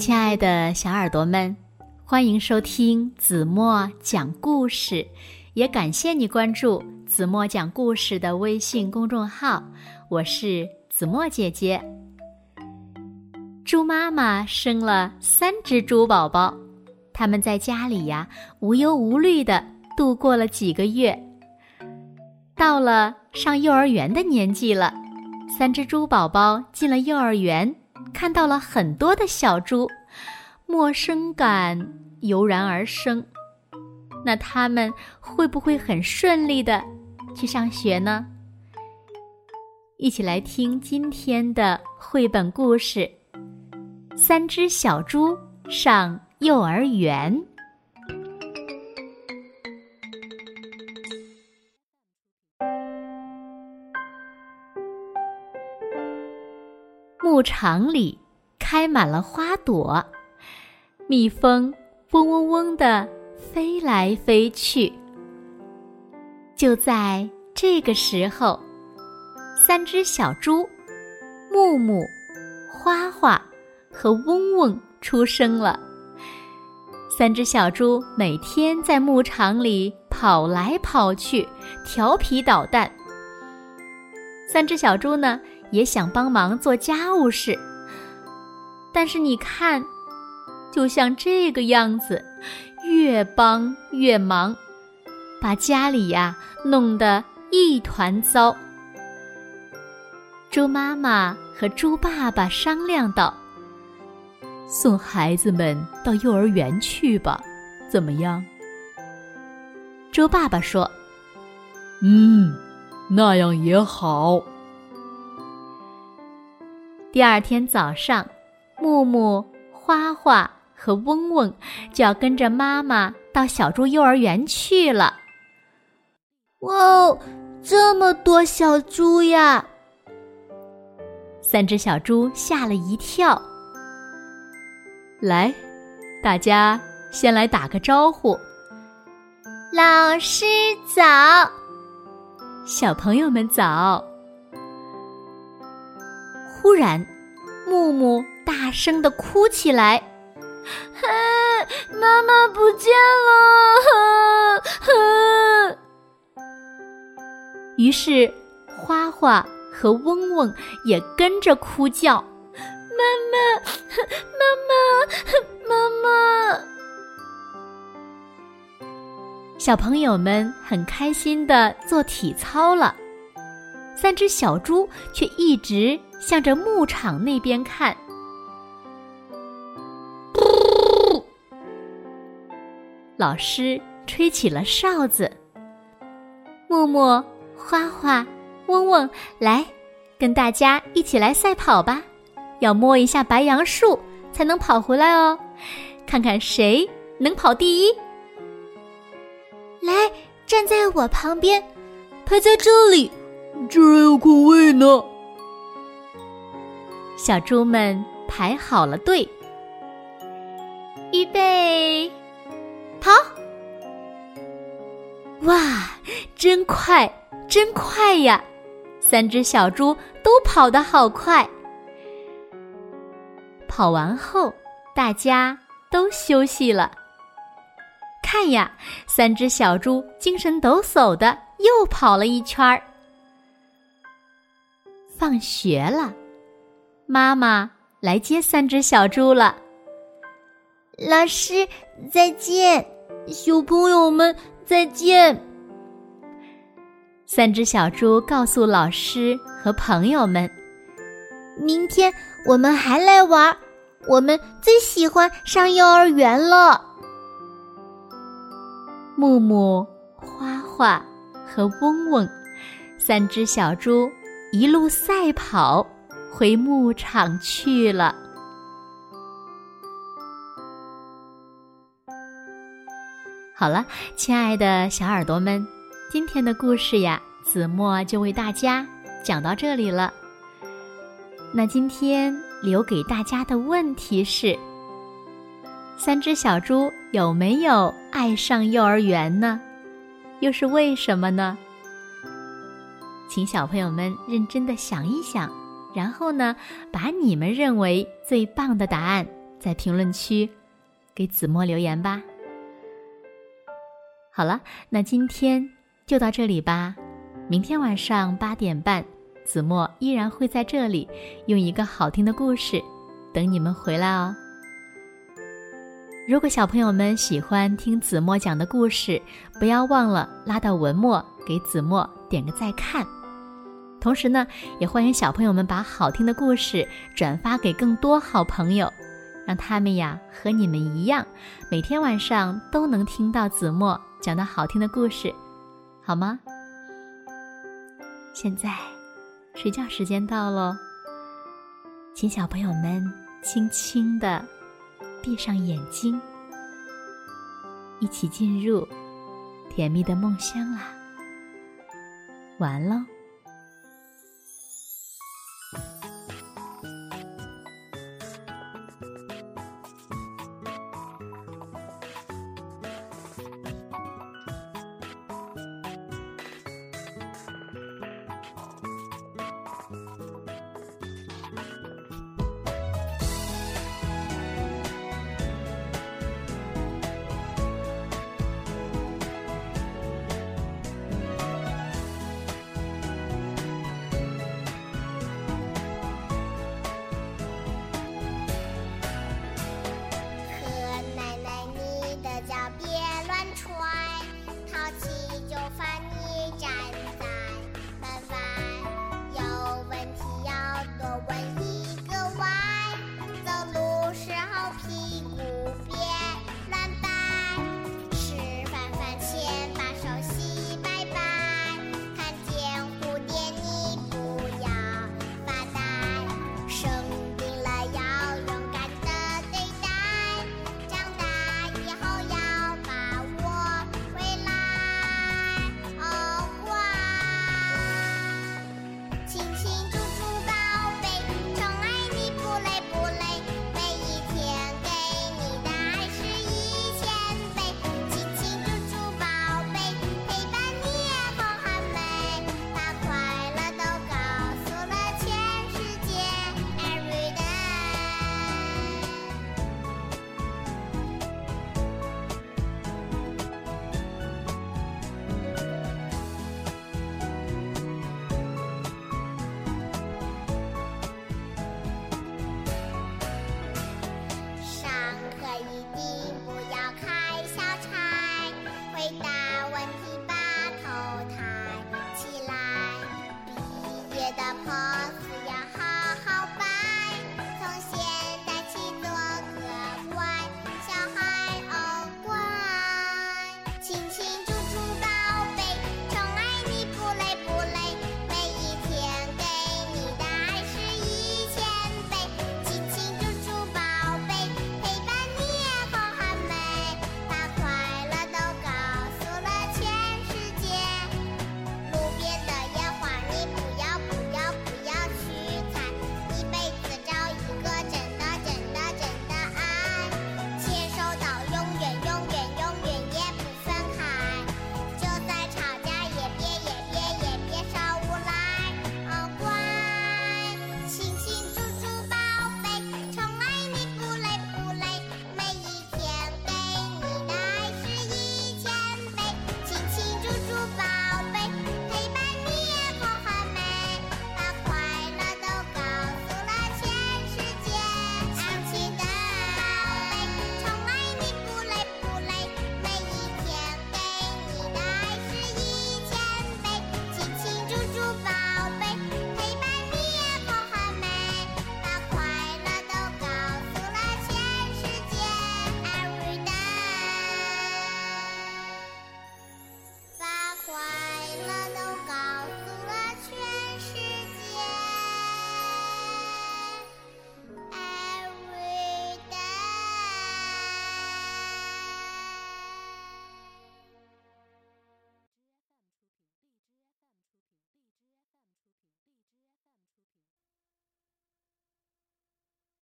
亲爱的小耳朵们，欢迎收听子墨讲故事，也感谢你关注子墨讲故事的微信公众号。我是子墨姐姐。猪妈妈生了三只猪宝宝，他们在家里呀无忧无虑的度过了几个月。到了上幼儿园的年纪了，三只猪宝宝进了幼儿园。看到了很多的小猪，陌生感油然而生。那他们会不会很顺利的去上学呢？一起来听今天的绘本故事《三只小猪上幼儿园》。牧场里开满了花朵，蜜蜂嗡嗡嗡的飞来飞去。就在这个时候，三只小猪木木、花花和嗡嗡出生了。三只小猪每天在牧场里跑来跑去，调皮捣蛋。三只小猪呢？也想帮忙做家务事，但是你看，就像这个样子，越帮越忙，把家里呀弄得一团糟。猪妈妈和猪爸爸商量道：“送孩子们到幼儿园去吧，怎么样？”猪爸爸说：“嗯，那样也好。”第二天早上，木木、花花和嗡嗡就要跟着妈妈到小猪幼儿园去了。哇哦，这么多小猪呀！三只小猪吓了一跳。来，大家先来打个招呼。老师早，小朋友们早。忽然，木木大声的哭起来：“嘿，妈妈不见了！”于是，花花和嗡嗡也跟着哭叫：“妈妈，妈妈，妈妈！”小朋友们很开心的做体操了，三只小猪却一直。向着牧场那边看，老师吹起了哨子。默默、花花、嗡嗡，来，跟大家一起来赛跑吧！要摸一下白杨树才能跑回来哦，看看谁能跑第一。来，站在我旁边，排在这里，居然有空位呢。小猪们排好了队，预备，跑！哇，真快，真快呀！三只小猪都跑得好快。跑完后，大家都休息了。看呀，三只小猪精神抖擞的又跑了一圈儿。放学了。妈妈来接三只小猪了。老师再见，小朋友们再见。三只小猪告诉老师和朋友们：“明天我们还来玩，我们最喜欢上幼儿园了。”木木、花花和嗡嗡，三只小猪一路赛跑。回牧场去了。好了，亲爱的小耳朵们，今天的故事呀，子墨就为大家讲到这里了。那今天留给大家的问题是：三只小猪有没有爱上幼儿园呢？又是为什么呢？请小朋友们认真的想一想。然后呢，把你们认为最棒的答案在评论区给子墨留言吧。好了，那今天就到这里吧。明天晚上八点半，子墨依然会在这里，用一个好听的故事等你们回来哦。如果小朋友们喜欢听子墨讲的故事，不要忘了拉到文末给子墨点个再看。同时呢，也欢迎小朋友们把好听的故事转发给更多好朋友，让他们呀和你们一样，每天晚上都能听到子墨讲到好听的故事，好吗？现在，睡觉时间到喽，请小朋友们轻轻的。闭上眼睛，一起进入甜蜜的梦乡啦！完喽。